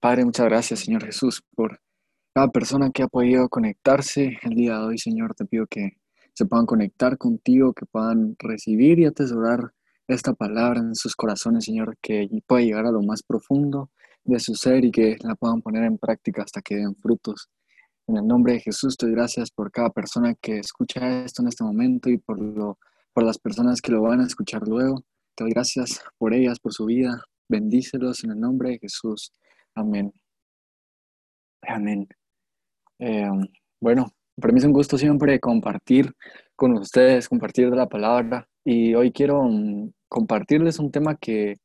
Padre, muchas gracias, Señor Jesús, por cada persona que ha podido conectarse el día de hoy, Señor. Te pido que se puedan conectar contigo, que puedan recibir y atesorar esta palabra en sus corazones, Señor, que pueda llegar a lo más profundo de su ser y que la puedan poner en práctica hasta que den frutos. En el nombre de Jesús, te doy gracias por cada persona que escucha esto en este momento y por, lo, por las personas que lo van a escuchar luego. Te doy gracias por ellas, por su vida. Bendícelos en el nombre de Jesús. Amén. Amén. Eh, bueno, para mí es un gusto siempre compartir con ustedes, compartir de la palabra. Y hoy quiero mm, compartirles un tema que,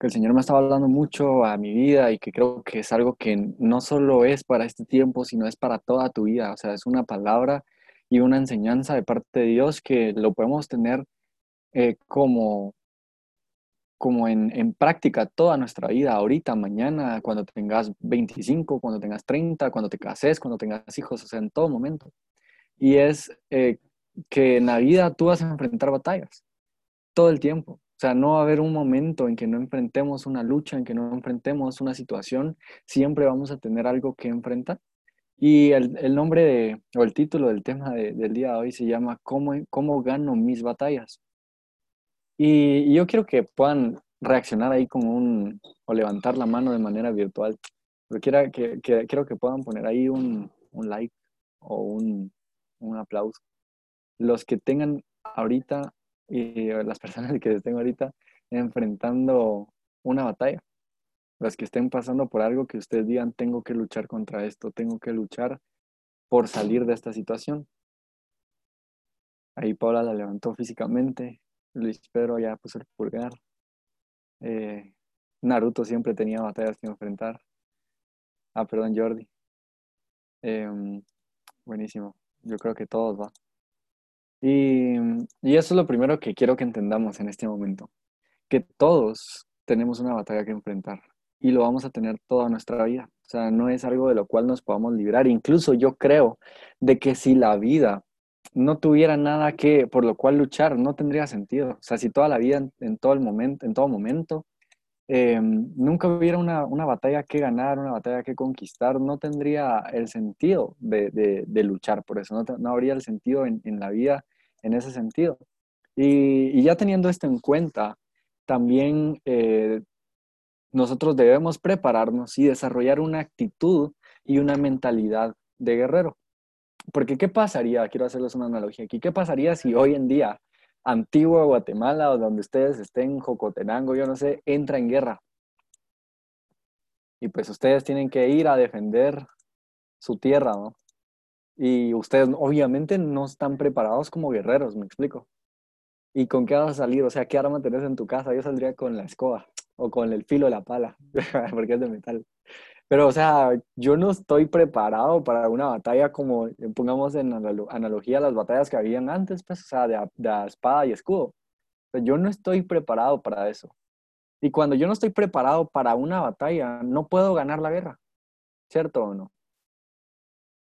el Señor me estaba hablando mucho a mi vida y que creo que es algo que no solo es para este tiempo, sino es para toda tu vida. O sea, es una palabra y una enseñanza de parte de Dios que lo podemos tener eh, como como en, práctica toda nuestra vida, ahorita, mañana, cuando tengas 25, cuando tengas 30, cuando te cases, cuando tengas hijos, o sea, en todo momento. Y es eh, que en la vida tú vas a enfrentar batallas, todo el tiempo. O sea, no va a haber un momento en que no enfrentemos una lucha, en que no enfrentemos una situación, siempre vamos a tener algo que enfrentar. Y el, nombre de, o el título del tema del día de hoy se llama ¿Cómo, ¿Cómo gano mis batallas? Y, yo quiero que puedan reaccionar ahí con un, o levantar la mano de manera virtual. Pero quiero que, quiero que puedan poner ahí un, un like o un, un, aplauso. Los que tengan ahorita, y las personas que estén ahorita enfrentando una batalla. Los que estén pasando por algo que ustedes digan, tengo que luchar contra esto, tengo que luchar por salir de esta situación. Ahí Paula la levantó físicamente, Luis Pedro ya puso el pulgar. Eh, Naruto siempre tenía batallas que enfrentar. Ah, perdón, Jordi. Em, buenísimo. Yo creo que todos va. Y, y eso es lo primero que quiero que entendamos en este momento. Que todos tenemos una batalla que enfrentar y lo vamos a tener toda nuestra vida. O sea, no es algo de lo cual nos podamos librar. Incluso yo creo de que si la vida no tuviera nada que por lo cual luchar, no tendría sentido. O sea, si toda la vida, en, todo el momento, en todo momento, eh, nunca hubiera una, batalla que ganar, una batalla que conquistar, no tendría el sentido de, luchar por eso, no, habría el sentido en, la vida en ese sentido. Y, ya teniendo esto en cuenta, también eh, nosotros debemos prepararnos y desarrollar una actitud y una mentalidad de guerrero. Porque ¿qué pasaría? Quiero hacerles una analogía aquí. ¿Qué pasaría si hoy en día Antigua Guatemala o donde ustedes estén, Jocotenango, yo no sé, entra en guerra? Y pues ustedes tienen que ir a defender su tierra, ¿no? Y ustedes obviamente no están preparados como guerreros, me explico. ¿Y con qué vas a salir? O sea, ¿qué arma tenés en tu casa? Yo saldría con la escoba o con el filo de la pala, porque es de metal. Pero, o sea, yo no estoy preparado para una batalla como, pongamos en analogía las batallas que habían antes, pues, o sea, de, espada y escudo. yo no estoy preparado para eso. Y cuando yo no estoy preparado para una batalla, no puedo ganar la guerra, ¿cierto o no?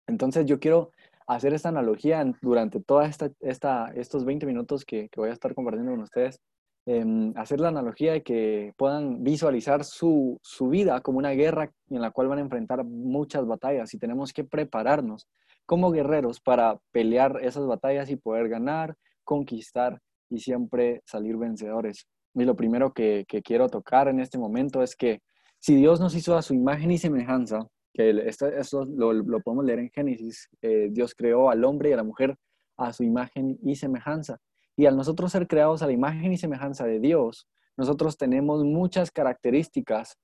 Entonces yo quiero hacer esta analogía durante todos esta, esta, estos 20 minutos que, que voy a estar compartiendo con ustedes Em, hacer la analogía de que puedan visualizar su, su, vida como una guerra en la cual van a enfrentar muchas batallas y tenemos que prepararnos como guerreros para pelear esas batallas y poder ganar, conquistar y siempre salir vencedores. Y lo primero que, quiero tocar en este momento es que si Dios nos hizo a su imagen y semejanza, que esto, esto lo, lo, podemos leer en Génesis, eh, Dios creó al hombre y a la mujer a su imagen y semejanza. Y al nosotros ser creados a la imagen y semejanza de Dios, nosotros tenemos muchas características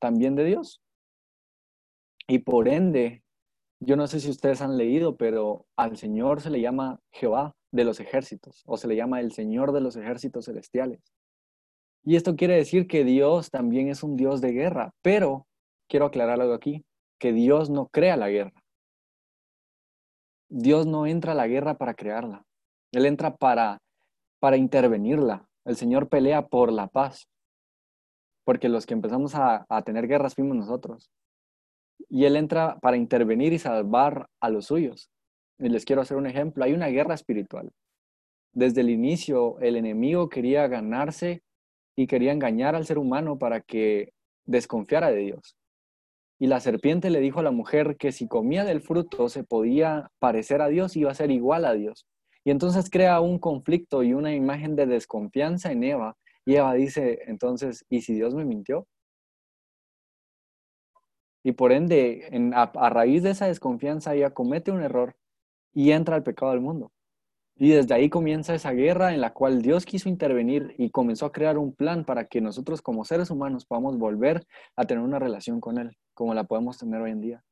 también de Dios. Y por ende, yo no sé si ustedes han leído, pero al Señor se le llama Jehová de los ejércitos, o se le llama el Señor de los ejércitos celestiales. Y esto quiere decir que Dios también es un Dios de guerra, pero quiero aclarar algo aquí, que Dios no crea la guerra. Dios no entra a la guerra para crearla. Él entra para, para intervenirla. El Señor pelea por la paz. Porque los que empezamos a, a tener guerras fuimos nosotros. Y Él entra para intervenir y salvar a los suyos. Y les quiero hacer un ejemplo. Hay una guerra espiritual. Desde el inicio, el enemigo quería ganarse y quería engañar al ser humano para que desconfiara de Dios. y la serpiente le dijo a la mujer que si comía del fruto se podía parecer a Dios y iba a ser igual a Dios. Y entonces crea un conflicto y una imagen de desconfianza en Eva. Y Eva dice, entonces, ¿y si Dios me mintió? Y por ende, a, raíz de esa desconfianza, ella comete un error y entra al pecado del mundo. Y desde ahí comienza esa guerra en la cual Dios quiso intervenir y comenzó a crear un plan para que nosotros como seres humanos podamos volver a tener una relación con Él, como la podemos tener hoy en día.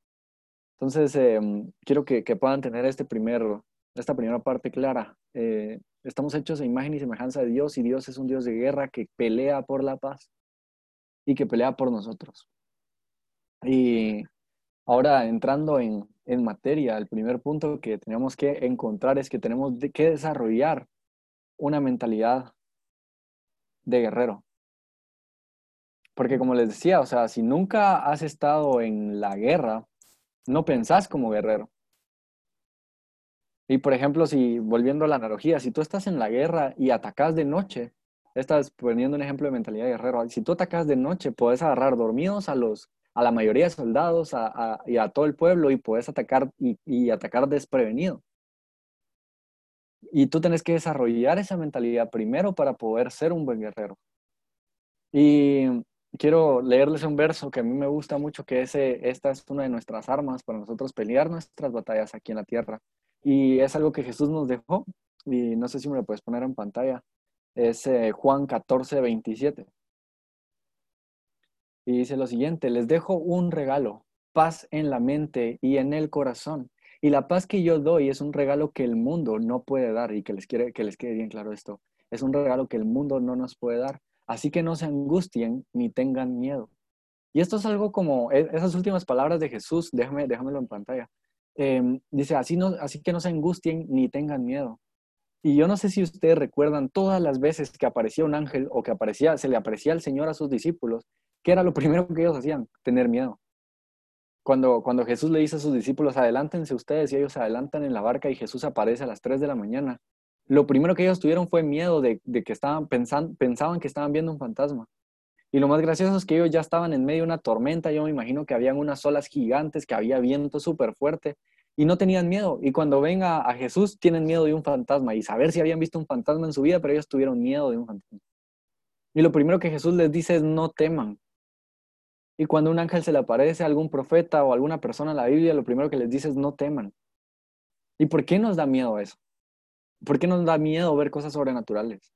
Entonces, em, quiero que, puedan tener este primer, esta primera parte clara. Eh, estamos hechos a imagen y semejanza de Dios y Dios es un Dios de guerra que pelea por la paz y que pelea por nosotros. Y ahora entrando en, en materia, el primer punto que tenemos que encontrar es que tenemos que desarrollar una mentalidad de guerrero. Porque como les decía, o sea, si nunca has estado en la guerra, no pensás como guerrero. Y por ejemplo, si volviendo a la analogía, si tú estás en la guerra y atacas de noche, estás poniendo un ejemplo de mentalidad de guerrero. Si tú atacas de noche, puedes agarrar dormidos a los a la mayoría de soldados y a todo el pueblo y puedes atacar y, atacar desprevenido. Y tú tienes que desarrollar esa mentalidad primero para poder ser un buen guerrero. Y quiero leerles un verso que a mí me gusta mucho, que ese, esta es una de nuestras armas para nosotros pelear nuestras batallas aquí en la tierra. Y es algo que Jesús nos dejó, y no sé si me lo puedes poner en pantalla, es eh, Juan 14, 27. Y dice lo siguiente, les dejo un regalo, paz en la mente y en el corazón. Y la paz que yo doy es un regalo que el mundo no puede dar y que les, quiere, que les quede bien claro esto. Es un regalo que el mundo no nos puede dar. Así que no se angustien ni tengan miedo. Y esto es algo como e, esas últimas palabras de Jesús, déjame, déjamelo en pantalla. Em, dice, así, no, así que no se angustien ni tengan miedo. Y yo no sé si ustedes recuerdan todas las veces que aparecía un ángel o que aparecía, se le aparecía el Señor a sus discípulos ¿qué era lo primero que ellos hacían? Tener miedo. Cuando, cuando Jesús le dice a sus discípulos, adelántense ustedes, y ellos se adelantan en la barca y Jesús aparece a las 3 de la mañana, lo primero que ellos tuvieron fue miedo de, que estaban pensando, pensaban que estaban viendo un fantasma. Y lo más gracioso es que ellos ya estaban en medio de una tormenta, yo me imagino que habían unas olas gigantes, que había viento súper fuerte, y no tenían miedo. Y cuando ven a, Jesús, tienen miedo de un fantasma, y saber si habían visto un fantasma en su vida, pero ellos tuvieron miedo de un fantasma. Y lo primero que Jesús les dice es, no teman, y cuando un ángel se le aparece a algún profeta o alguna persona en la Biblia, lo primero que les dice es no teman. ¿Y por qué nos da miedo eso? ¿Por qué nos da miedo ver cosas sobrenaturales?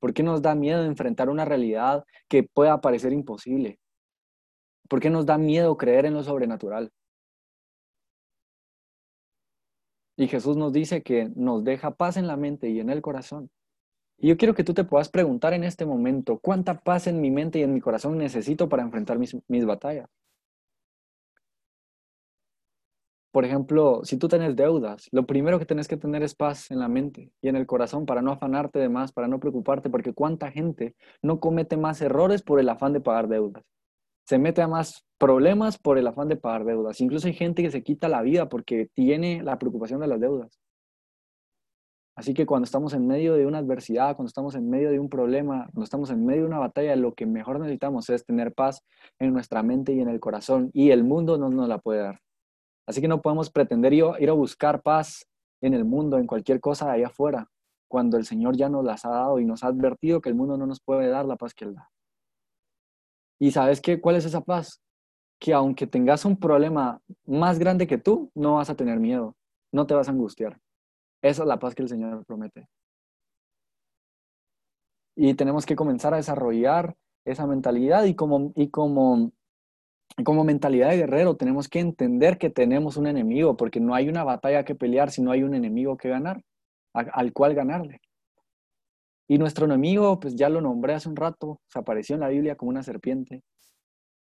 ¿Por qué nos da miedo enfrentar una realidad que pueda parecer imposible? ¿Por qué nos da miedo creer en lo sobrenatural? Y Jesús nos dice que nos deja paz en la mente y en el corazón. Y yo quiero que tú te puedas preguntar en este momento, ¿cuánta paz en mi mente y en mi corazón necesito para enfrentar mis, batallas? Por ejemplo, si tú tienes deudas, lo primero que tienes que tener es paz en la mente y en el corazón para no afanarte de más, para no preocuparte, porque cuánta gente no comete más errores por el afán de pagar deudas. Se mete a más problemas por el afán de pagar deudas. Incluso hay gente que se quita la vida porque tiene la preocupación de las deudas. Así que cuando estamos en medio de una adversidad, cuando estamos en medio de un problema, cuando estamos en medio de una batalla, lo que mejor necesitamos es tener paz en nuestra mente y en el corazón y el mundo no nos la puede dar. Así que no podemos pretender ir, a buscar paz en el mundo, en cualquier cosa allá afuera, cuando el Señor ya nos las ha dado y nos ha advertido que el mundo no nos puede dar la paz que Él da. ¿Y sabes qué? ¿Cuál es esa paz? Que aunque tengas un problema más grande que tú, no vas a tener miedo, no te vas a angustiar esa es la paz que el Señor promete. Y tenemos que comenzar a desarrollar esa mentalidad y como, y como, como mentalidad de guerrero tenemos que entender que tenemos un enemigo, porque no hay una batalla que pelear si no hay un enemigo que ganar, al cual ganarle. Y nuestro enemigo, pues ya lo nombré hace un rato, se apareció en la Biblia como una serpiente.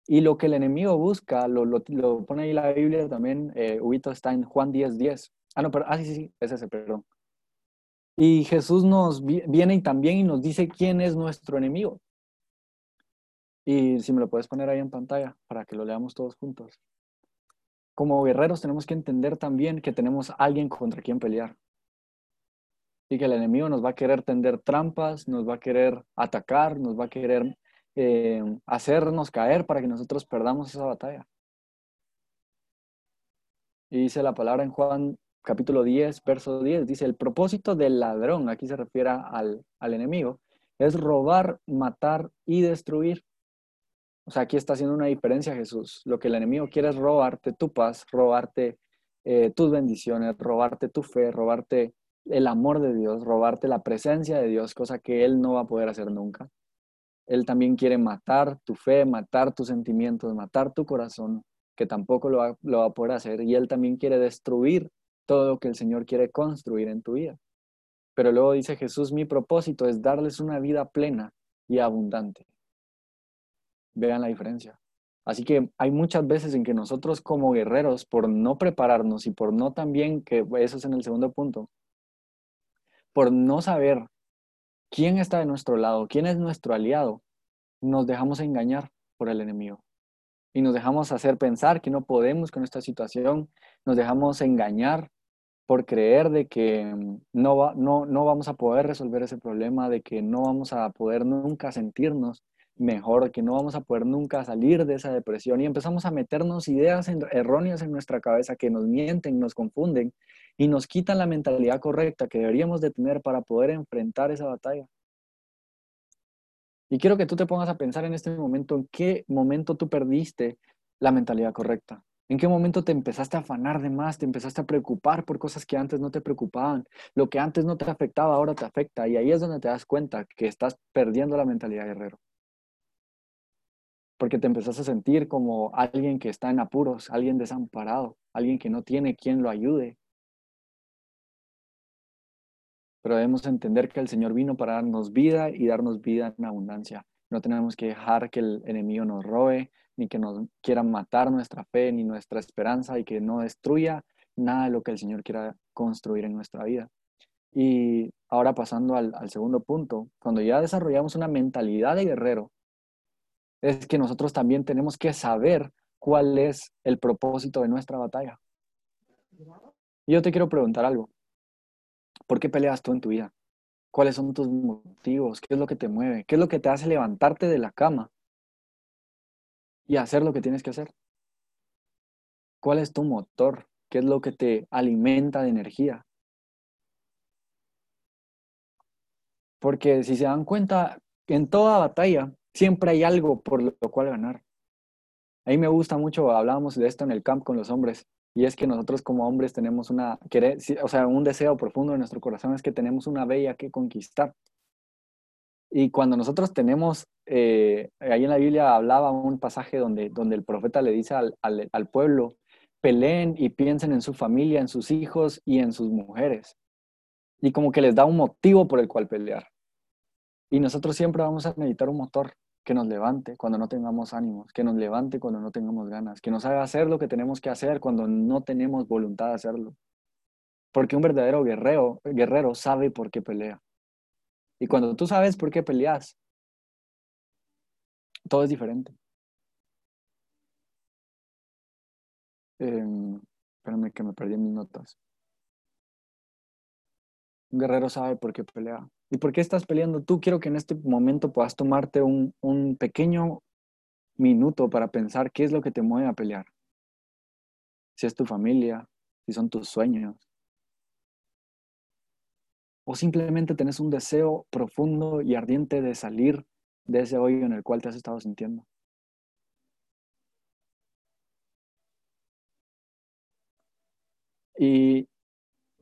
Y lo que el enemigo busca, lo, lo, pone ahí la Biblia también, eh, está en Juan 10, 10. Ah, no, pero, ah, sí, sí, es ese, perdón. Y Jesús nos viene también y nos dice quién es nuestro enemigo. Y si me lo puedes poner ahí en pantalla para que lo leamos todos juntos. Como guerreros tenemos que entender también que tenemos alguien contra quien pelear. Y que el enemigo nos va a querer tender trampas, nos va a querer atacar, nos va a querer eh, hacernos caer para que nosotros perdamos esa batalla. Y dice la palabra en Juan capítulo 10, verso 10, dice, el propósito del ladrón, aquí se refiere al, al enemigo, es robar, matar y destruir. O sea, aquí está haciendo una diferencia Jesús. Lo que el enemigo quiere es robarte tu paz, robarte eh, tus bendiciones, robarte tu fe, robarte el amor de Dios, robarte la presencia de Dios, cosa que Él no va a poder hacer nunca. Él también quiere matar tu fe, matar tus sentimientos, matar tu corazón, que tampoco lo va, lo va a poder hacer. Y Él también quiere destruir todo lo que el Señor quiere construir en tu vida. Pero luego dice Jesús, mi propósito es darles una vida plena y abundante. Vean la diferencia. Así que hay muchas veces en que nosotros como guerreros, por no prepararnos y por no también, que eso es en el segundo punto, por no saber quién está de nuestro lado, quién es nuestro aliado, nos dejamos engañar por el enemigo. Y nos dejamos hacer pensar que no podemos con esta situación, nos dejamos engañar por creer de que mm, no, va, no, no vamos a poder resolver ese problema, de que no vamos a poder nunca sentirnos mejor, que no vamos a poder nunca salir de esa depresión y empezamos a meternos ideas erróneas en nuestra cabeza que nos mienten, nos confunden y nos quitan la mentalidad correcta que deberíamos de tener para poder enfrentar esa batalla. Y quiero que tú te pongas a pensar en este momento en qué momento tú perdiste la mentalidad correcta. ¿En qué momento te empezaste a afanar de más? Te empezaste a preocupar por cosas que antes no te preocupaban. Lo que antes no te afectaba, ahora te afecta. Y ahí es donde te das cuenta que estás perdiendo la mentalidad guerrero porque te empezás a sentir como alguien que está en apuros, alguien desamparado, alguien que no tiene quien lo ayude. Pero debemos entender que el Señor vino para darnos vida y darnos vida en abundancia. No tenemos que dejar que el enemigo nos robe, ni que nos quiera matar nuestra fe, ni nuestra esperanza, y que no destruya nada de lo que el Señor quiera construir en nuestra vida. Y ahora pasando al segundo punto, cuando ya desarrollamos una mentalidad de guerrero, es que nosotros también tenemos que saber cuál es el propósito de nuestra batalla. Yo te quiero preguntar algo. ¿Por qué peleas tú en tu vida? ¿Cuáles son tus motivos? ¿Qué es lo que te mueve? ¿Qué es lo que te hace levantarte de la cama y hacer lo que tienes que hacer? ¿Cuál es tu motor? ¿Qué es lo que te alimenta de energía? Porque si se dan cuenta, en toda batalla Siempre hay algo por lo cual ganar. A mí me gusta mucho, hablábamos de esto en el camp con los hombres, y es que nosotros como hombres tenemos una, o sea, un deseo profundo en nuestro corazón es que tenemos una bella que conquistar. Y cuando nosotros tenemos, eh, ahí en la Biblia hablaba un pasaje donde, donde el profeta le dice al, al, al pueblo, peleen y piensen en su familia, en sus hijos y en sus mujeres. Y como que les da un motivo por el cual pelear. Y nosotros siempre vamos a necesitar un motor que nos levante cuando no tengamos ánimos, que nos levante cuando no tengamos ganas, que nos haga hacer lo que tenemos que hacer cuando no tenemos voluntad de hacerlo. Porque un verdadero guerrero, guerrero sabe por qué pelea. Y cuando tú sabes por qué peleas, todo es diferente. Eh, espérame que me perdí mis notas. Un guerrero sabe por qué pelea. ¿Y por qué estás peleando tú? Quiero que en este momento puedas tomarte un, un pequeño minuto para pensar qué es lo que te mueve a pelear. Si es tu familia, si son tus sueños. O simplemente tenés un deseo profundo y ardiente de salir de ese hoyo en el cual te has estado sintiendo. Y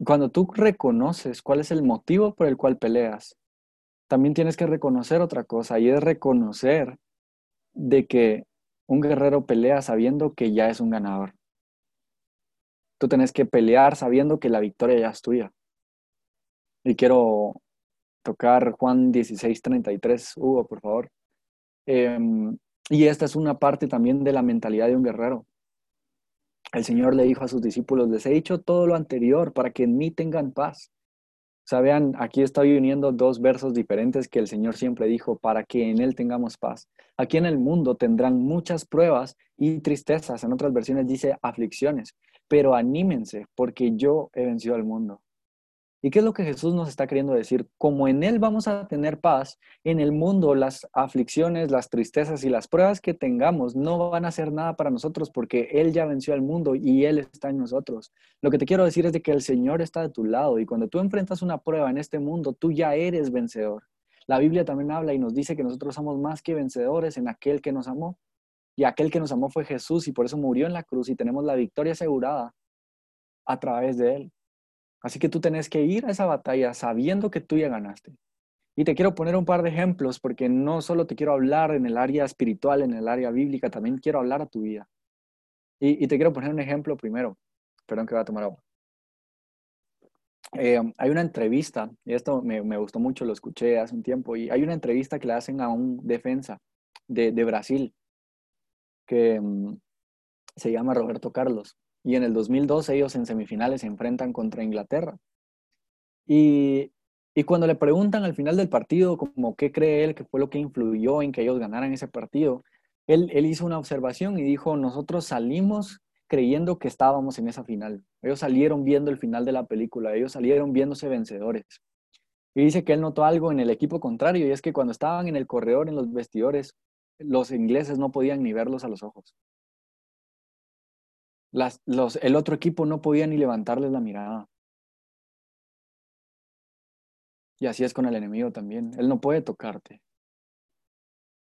cuando tú reconoces cuál es el motivo por el cual peleas, también tienes que reconocer otra cosa y es reconocer de que un guerrero pelea sabiendo que ya es un ganador. Tú tienes que pelear sabiendo que la victoria ya es tuya. Y quiero tocar Juan 16:33, Hugo, por favor. Em, y esta es una parte también de la mentalidad de un guerrero. El Señor le dijo a sus discípulos, les he dicho todo lo anterior para que en mí tengan paz. O aquí estoy uniendo dos versos diferentes que el Señor siempre dijo, para que en Él tengamos paz. Aquí en el mundo tendrán muchas pruebas y tristezas. En otras versiones dice aflicciones, pero anímense porque yo he vencido al mundo. ¿Y qué es lo que Jesús nos está queriendo decir? Como en Él vamos a tener paz, en el mundo las aflicciones, las tristezas y las pruebas que tengamos no van a hacer nada para nosotros porque Él ya venció al mundo y Él está en nosotros. Lo que te quiero decir es de que el Señor está de tu lado y cuando tú enfrentas una prueba en este mundo, tú ya eres vencedor. La Biblia también habla y nos dice que nosotros somos más que vencedores en aquel que nos amó. Y aquel que nos amó fue Jesús y por eso murió en la cruz y tenemos la victoria asegurada a través de Él. Así que tú tenés que ir a esa batalla sabiendo que tú ya ganaste. Y te quiero poner un par de ejemplos porque no solo te quiero hablar en el área espiritual, en el área bíblica, también quiero hablar a tu vida. Y, te quiero poner un ejemplo primero. Perdón que voy a tomar agua. Eh, hay una entrevista, y esto me, gustó mucho, lo escuché hace un tiempo, y hay una entrevista que le hacen a un defensa de, Brasil que mm, se llama Roberto Carlos. Y en el 2012 ellos en semifinales se enfrentan contra Inglaterra. Y, y cuando le preguntan al final del partido como qué cree él que fue lo que influyó en que ellos ganaran ese partido, él, él hizo una observación y dijo, nosotros salimos creyendo que estábamos en esa final. Ellos salieron viendo el final de la película, ellos salieron viéndose vencedores. Y dice que él notó algo en el equipo contrario y es que cuando estaban en el corredor, en los vestidores, los ingleses no podían ni verlos a los ojos el otro equipo no podía ni levantarles la mirada. Y así es con el enemigo también. Él no puede tocarte.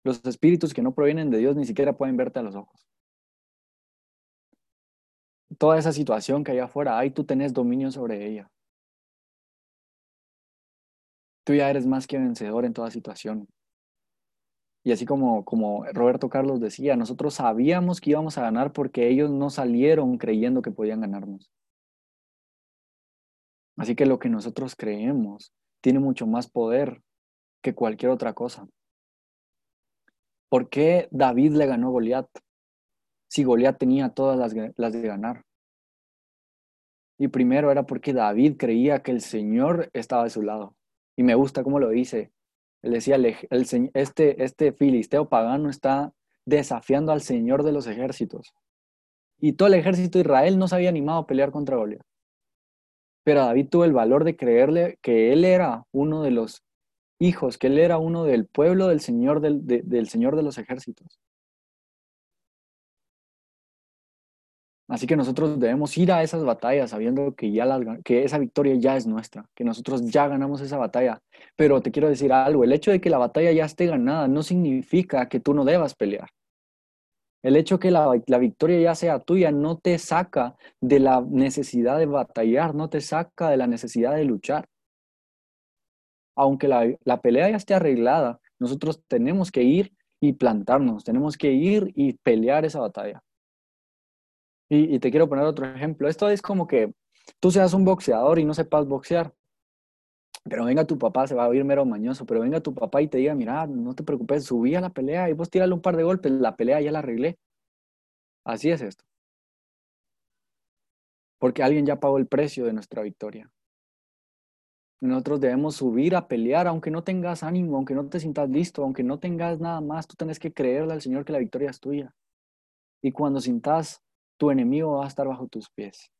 Los espíritus que no provienen de Dios ni siquiera pueden verte a los ojos. Toda esa situación que hay afuera, ahí tú tenés dominio sobre ella. Tú ya eres más que vencedor en toda situación. Y así como, como Roberto Carlos decía, nosotros sabíamos que íbamos a ganar porque ellos no salieron creyendo que podían ganarnos. Así que lo que nosotros creemos tiene mucho más poder que cualquier otra cosa. ¿Por qué David le ganó a Goliat? Si Goliat tenía todas las, las de ganar. Y primero era porque David creía que el Señor estaba de su lado. Y me gusta cómo lo dice. Él decía, el, este, este filisteo pagano está desafiando al Señor de los ejércitos. Y todo el ejército de Israel no se había animado a pelear contra Goliat. Pero David tuvo el valor de creerle que él era uno de los hijos, que él era uno del pueblo del Señor, del Señor de los ejércitos. Así que nosotros debemos ir a esas batallas sabiendo que, ya que esa victoria ya es nuestra, que nosotros ya ganamos esa batalla. Pero te quiero decir algo, el hecho de que la batalla ya esté ganada no significa que tú no debas pelear. El hecho de que la, victoria ya sea tuya no te saca de la necesidad de batallar, no te saca de la necesidad de luchar. Aunque la, la pelea ya esté arreglada, nosotros tenemos que ir y plantarnos, tenemos que ir y pelear esa batalla. Y, te quiero poner otro ejemplo. Esto es como que tú seas un boxeador y no sepas boxear. Pero venga tu papá, se va a oír mero mañoso, pero venga tu papá y te diga, mira, no te preocupes, subí a la pelea y vos tírale un par de golpes, la pelea ya la arreglé. Así es esto. Porque alguien ya pagó el precio de nuestra victoria. Nosotros debemos subir a pelear, aunque no tengas ánimo, aunque no te sientas listo, aunque no tengas nada más, tú tienes que creerle al Señor que la victoria es tuya. Y cuando sintas tu enemigo va a estar bajo tus pies.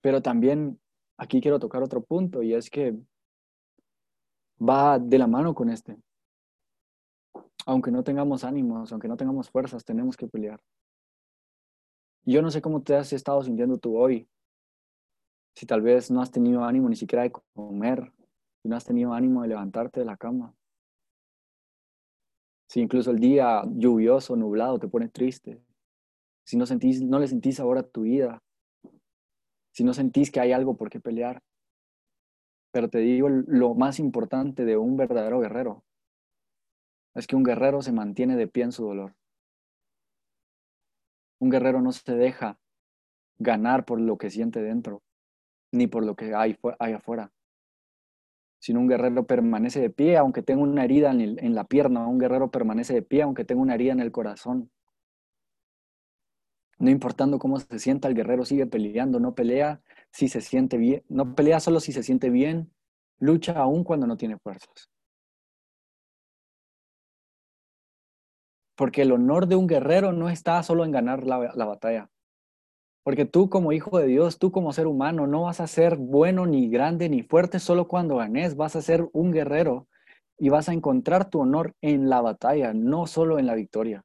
Pero también aquí quiero tocar otro punto y es que va de la mano con este. Aunque no tengamos ánimos, aunque no tengamos fuerzas, tenemos que pelear. Yo no sé cómo te has estado sintiendo tú hoy. Si tal vez no has tenido ánimo ni siquiera de comer, si no has tenido ánimo de levantarte de la cama. Si incluso el día lluvioso, nublado, te pone triste si no, sentís, no le sentís ahora tu vida, si no sentís que hay algo por qué pelear. Pero te digo lo más importante de un verdadero guerrero, es que un guerrero se mantiene de pie en su dolor. Un guerrero no se deja ganar por lo que siente dentro, ni por lo que hay, afuera. Sino un guerrero permanece de pie aunque tenga una herida en la pierna, un guerrero permanece de pie aunque tenga una herida en el corazón. No importando cómo se sienta, el guerrero sigue peleando, no pelea si se siente bien, no pelea solo si se siente bien, lucha aún cuando no tiene fuerzas. Porque el honor de un guerrero no está solo en ganar la, la batalla. Porque tú como hijo de Dios, tú como ser humano, no vas a ser bueno ni grande ni fuerte solo cuando ganes, vas a ser un guerrero y vas a encontrar tu honor en la batalla, no solo en la victoria.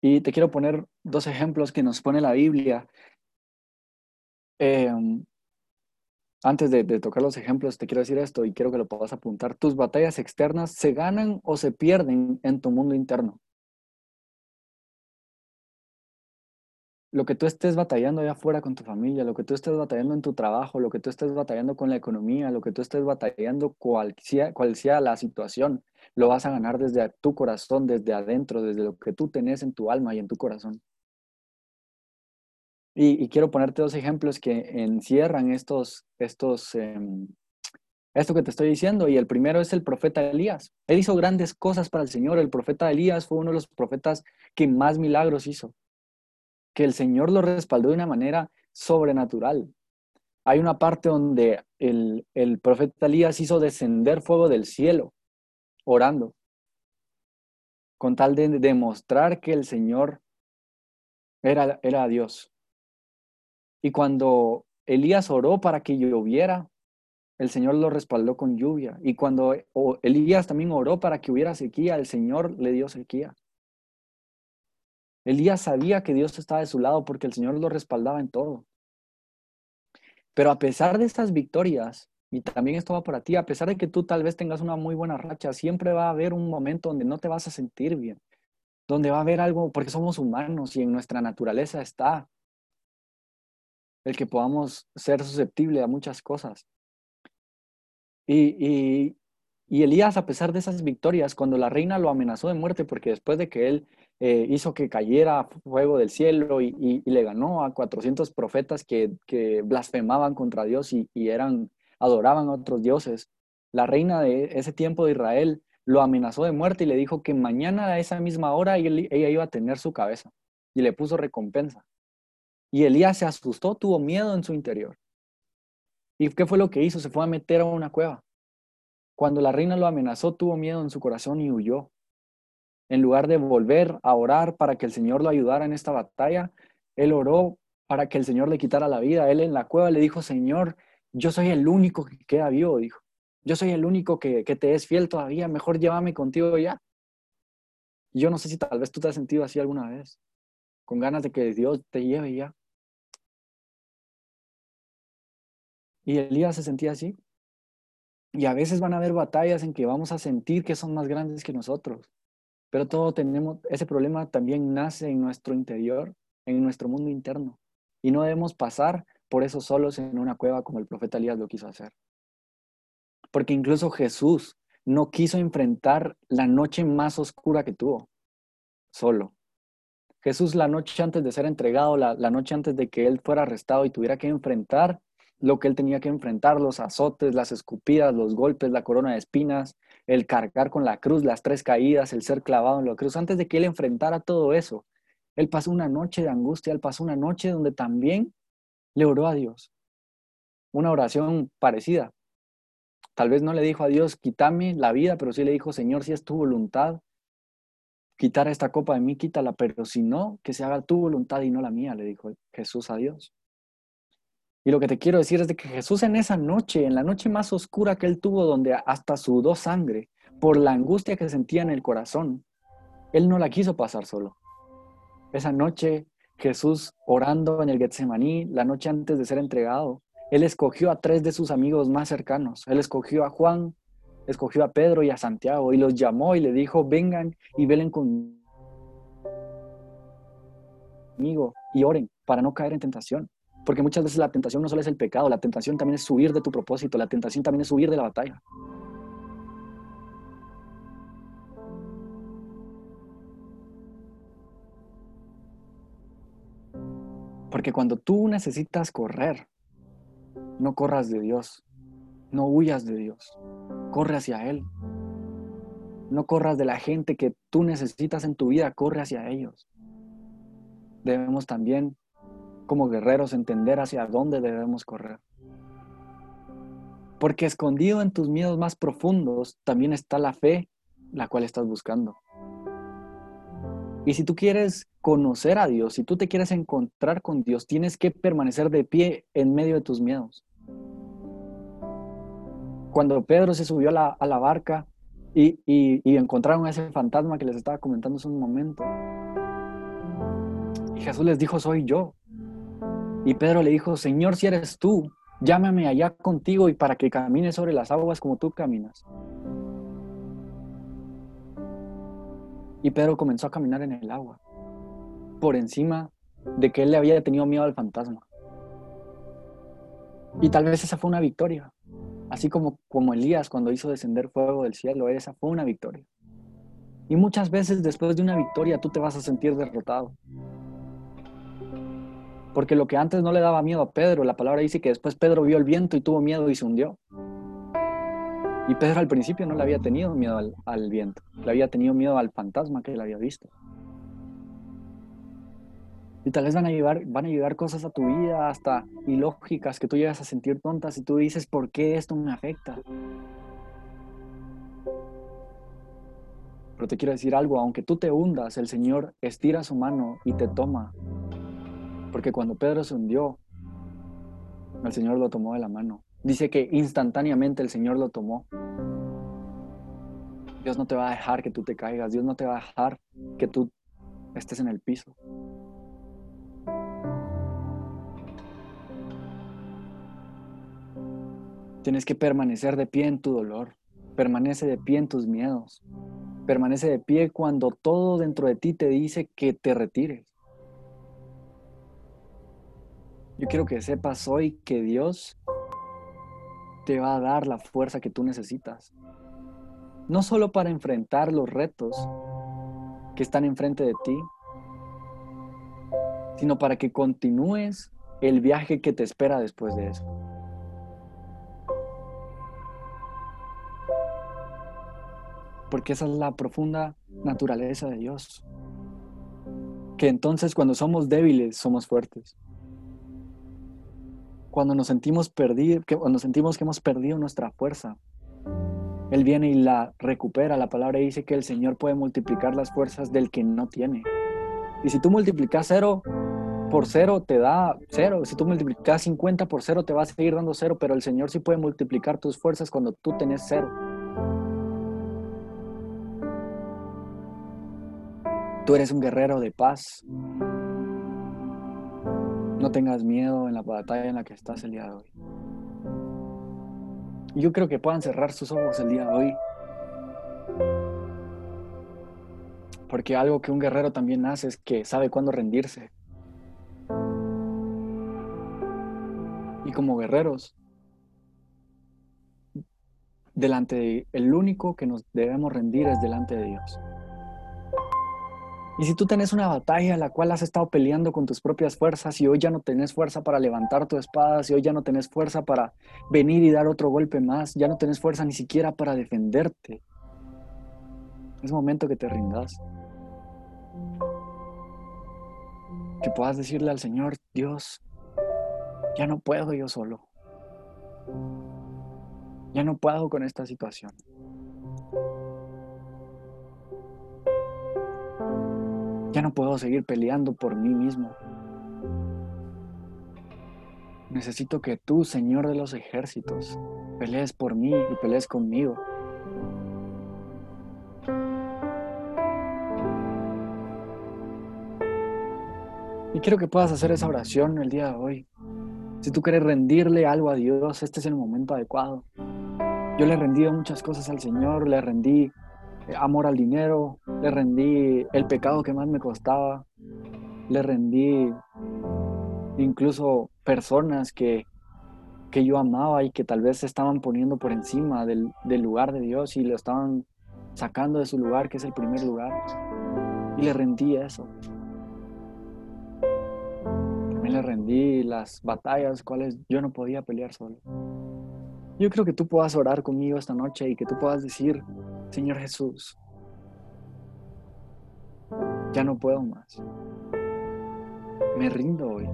Y te quiero poner dos ejemplos que nos pone la Biblia. Em, antes de, tocar los ejemplos, te quiero decir esto y quiero que lo puedas apuntar. Tus batallas externas se ganan o se pierden en tu mundo interno. lo que tú estés batallando allá afuera con tu familia, lo que tú estés batallando en tu trabajo, lo que tú estés batallando con la economía, lo que tú estés batallando, cual sea, cual sea la situación, lo vas a ganar desde tu corazón, desde adentro, desde lo que tú tenés en tu alma y en tu corazón. Y, quiero ponerte dos ejemplos que encierran estos, estos, em, esto que te estoy diciendo. Y el primero es el profeta Elías. Él hizo grandes cosas para el Señor. El profeta Elías fue uno de los profetas que más milagros hizo que el Señor lo respaldó de una manera sobrenatural. Hay una parte donde el, profeta Elías hizo descender fuego del cielo, orando, con tal de demostrar que el Señor era, era Dios. Y cuando Elías oró para que lloviera, el Señor lo respaldó con lluvia. Y cuando Elías también oró para que hubiera sequía, el Señor le dio sequía. Elías sabía que Dios estaba de su lado porque el Señor lo respaldaba en todo. Pero a pesar de estas victorias, y también esto va para ti, a pesar de que tú tal vez tengas una muy buena racha, siempre va a haber un momento donde no te vas a sentir bien, donde va a haber algo, porque somos humanos y en nuestra naturaleza está el que podamos ser susceptibles a muchas cosas. Y, y Elías, a pesar de esas victorias, cuando la reina lo amenazó de muerte, porque después de que él eh, hizo que cayera fuego del cielo y, le ganó a 400 profetas que, blasfemaban contra Dios y, eran, adoraban a otros dioses, la reina de ese tiempo de Israel lo amenazó de muerte y le dijo que mañana a esa misma hora ella iba a tener su cabeza y le puso recompensa. Y Elías se asustó, tuvo miedo en su interior. ¿Y qué fue lo que hizo? Se fue a meter a una cueva cuando la reina lo amenazó, tuvo miedo en su corazón y huyó. En lugar de volver a orar para que el Señor lo ayudara en esta batalla, él oró para que el Señor le quitara la vida. Él en la cueva le dijo, Señor, yo soy el único que queda vivo, dijo. Yo soy el único que, que te es fiel todavía, mejor llévame contigo ya. Yo no sé si tal vez tú te has sentido así alguna vez, con ganas de que Dios te lleve ya. Y Elías se sentía así. Y a veces van a haber batallas en que vamos a sentir que son más grandes que nosotros. Pero todo tenemos, ese problema también nace en nuestro interior, en nuestro mundo interno. Y no debemos pasar por eso solos en una cueva como el profeta Elías lo quiso hacer. Porque incluso Jesús no quiso enfrentar la noche más oscura que tuvo, solo. Jesús la noche antes de ser entregado, la, la noche antes de que él fuera arrestado y tuviera que enfrentar lo que él tenía que enfrentar, los azotes, las escupidas, los golpes, la corona de espinas, el cargar con la cruz, las tres caídas, el ser clavado en la cruz. Antes de que él enfrentara todo eso, él pasó una noche de angustia, él pasó una noche donde también le oró a Dios. Una oración parecida. Tal vez no le dijo a Dios, quítame la vida, pero sí le dijo, Señor, si es tu voluntad, quitar esta copa de mí, quítala, pero si no, que se haga tu voluntad y no la mía, le dijo Jesús a Dios. Y lo que te quiero decir es de que Jesús en esa noche, en la noche más oscura que él tuvo, donde hasta sudó sangre por la angustia que sentía en el corazón, él no la quiso pasar solo. Esa noche Jesús orando en el Getsemaní, la noche antes de ser entregado, él escogió a tres de sus amigos más cercanos. Él escogió a Juan, escogió a Pedro y a Santiago y los llamó y le dijo, vengan y velen conmigo y oren para no caer en tentación. Porque muchas veces la tentación no solo es el pecado, la tentación también es huir de tu propósito, la tentación también es huir de la batalla. Cuando tú necesitas correr, no corras de Dios, no huyas de Dios, corre hacia Él. No corras de la gente que tú necesitas en tu vida, corre hacia ellos. Debemos también como guerreros entender hacia dónde debemos correr. Porque escondido en tus miedos más profundos también está la fe, la cual estás buscando. Y si tú quieres conocer a Dios, si tú te quieres encontrar con Dios, tienes que permanecer de pie en medio de tus miedos. Cuando Pedro se subió a la, barca y, encontraron a ese fantasma que les estaba comentando hace un momento, y Jesús les dijo, soy yo. Y Pedro le dijo, Señor, si eres tú, llámame allá contigo y para que camine sobre las aguas como tú caminas. Y Pedro comenzó a caminar en el agua, por encima de que él le había tenido miedo al fantasma. Y tal vez esa fue una victoria, así como, como Elías cuando hizo descender fuego del cielo, esa fue una victoria. Y muchas veces después de una victoria tú te vas a sentir derrotado. Porque lo que antes no le daba miedo a Pedro, la palabra dice que después Pedro vio el viento y tuvo miedo y se hundió. Y Pedro al principio no le había tenido miedo al, viento, le había tenido miedo al fantasma que él había visto. Y tal vez van a llevar, van a llegar cosas a tu vida hasta ilógicas que tú llegas a sentir tontas y tú dices, ¿por qué esto me afecta? Pero te quiero decir algo, aunque tú te hundas, el Señor estira su mano y te toma porque cuando Pedro se hundió, el Señor lo tomó de la mano. Dice que instantáneamente el Señor lo tomó. Dios no te va a dejar que tú te caigas. Dios no te va a dejar que tú estés en el piso. Tienes que permanecer de pie en tu dolor. Permanece de pie en tus miedos. Permanece de pie cuando todo dentro de ti te dice que te retires. Yo quiero que sepas hoy que Dios te va a dar la fuerza que tú necesitas. No solo para enfrentar los retos que están enfrente de ti, sino para que continúes el viaje que te espera después de eso. Porque esa es la profunda naturaleza de Dios. Que entonces cuando somos débiles somos fuertes cuando nos sentimos perdidos, que, cuando sentimos que hemos perdido nuestra fuerza, Él viene y la recupera. La palabra dice que el Señor puede multiplicar las fuerzas del que no tiene. Y si tú multiplicas cero por cero, te da cero. Si tú multiplicas 50 por cero, te va a seguir dando cero. Pero el Señor sí puede multiplicar tus fuerzas cuando tú tenés cero. Tú eres un guerrero de paz. No tengas miedo en la batalla en la que estás el día de hoy. Yo creo que puedan cerrar sus ojos el día de hoy. Porque algo que un guerrero también hace es que sabe cuándo rendirse. Y como guerreros, delante de el único que nos debemos rendir es delante de Dios. Y si tú tenés una batalla la cual has estado peleando con tus propias fuerzas y hoy ya no tenés fuerza para levantar tu espada, si hoy ya no tenés fuerza para venir y dar otro golpe más, ya no tenés fuerza ni siquiera para defenderte, es momento que te rindas. Que puedas decirle al Señor, Dios, ya no puedo yo solo. Ya no puedo con esta situación. No puedo seguir peleando por mí mismo. Necesito que tú, Señor de los ejércitos, pelees por mí y pelees conmigo. Y quiero que puedas hacer esa oración el día de hoy. Si tú quieres rendirle algo a Dios, este es el momento adecuado. Yo le he rendido muchas cosas al Señor, le rendí amor al dinero, le rendí el pecado que más me costaba, le rendí incluso personas que, que yo amaba y que tal vez se estaban poniendo por encima del, del lugar de Dios y lo estaban sacando de su lugar, que es el primer lugar. Y le rendí eso. También le rendí las batallas cuales yo no podía pelear solo. Yo creo que tú puedas orar conmigo esta noche y que tú puedas decir, Señor Jesús, ya no puedo más. Me rindo hoy.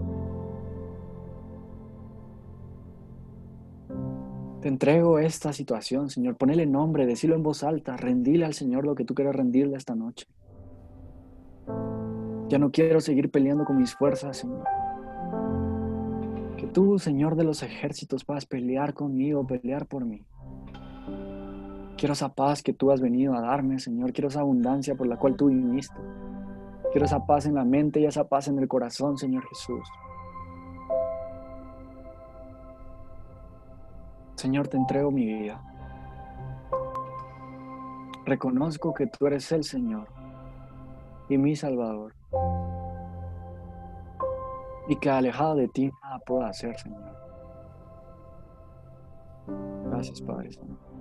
Te entrego esta situación, Señor. Ponele nombre, decilo en voz alta, rendile al Señor lo que tú quieras rendirle esta noche. Ya no quiero seguir peleando con mis fuerzas, Señor. Que tú, Señor de los ejércitos, puedas pelear conmigo, pelear por mí. Quiero esa paz que tú has venido a darme, Señor. Quiero esa abundancia por la cual tú viniste. Quiero esa paz en la mente y esa paz en el corazón, Señor Jesús. Señor, te entrego mi vida. Reconozco que tú eres el Señor y mi Salvador. Y que alejado de ti nada puedo hacer, Señor. Gracias, Padre Santo.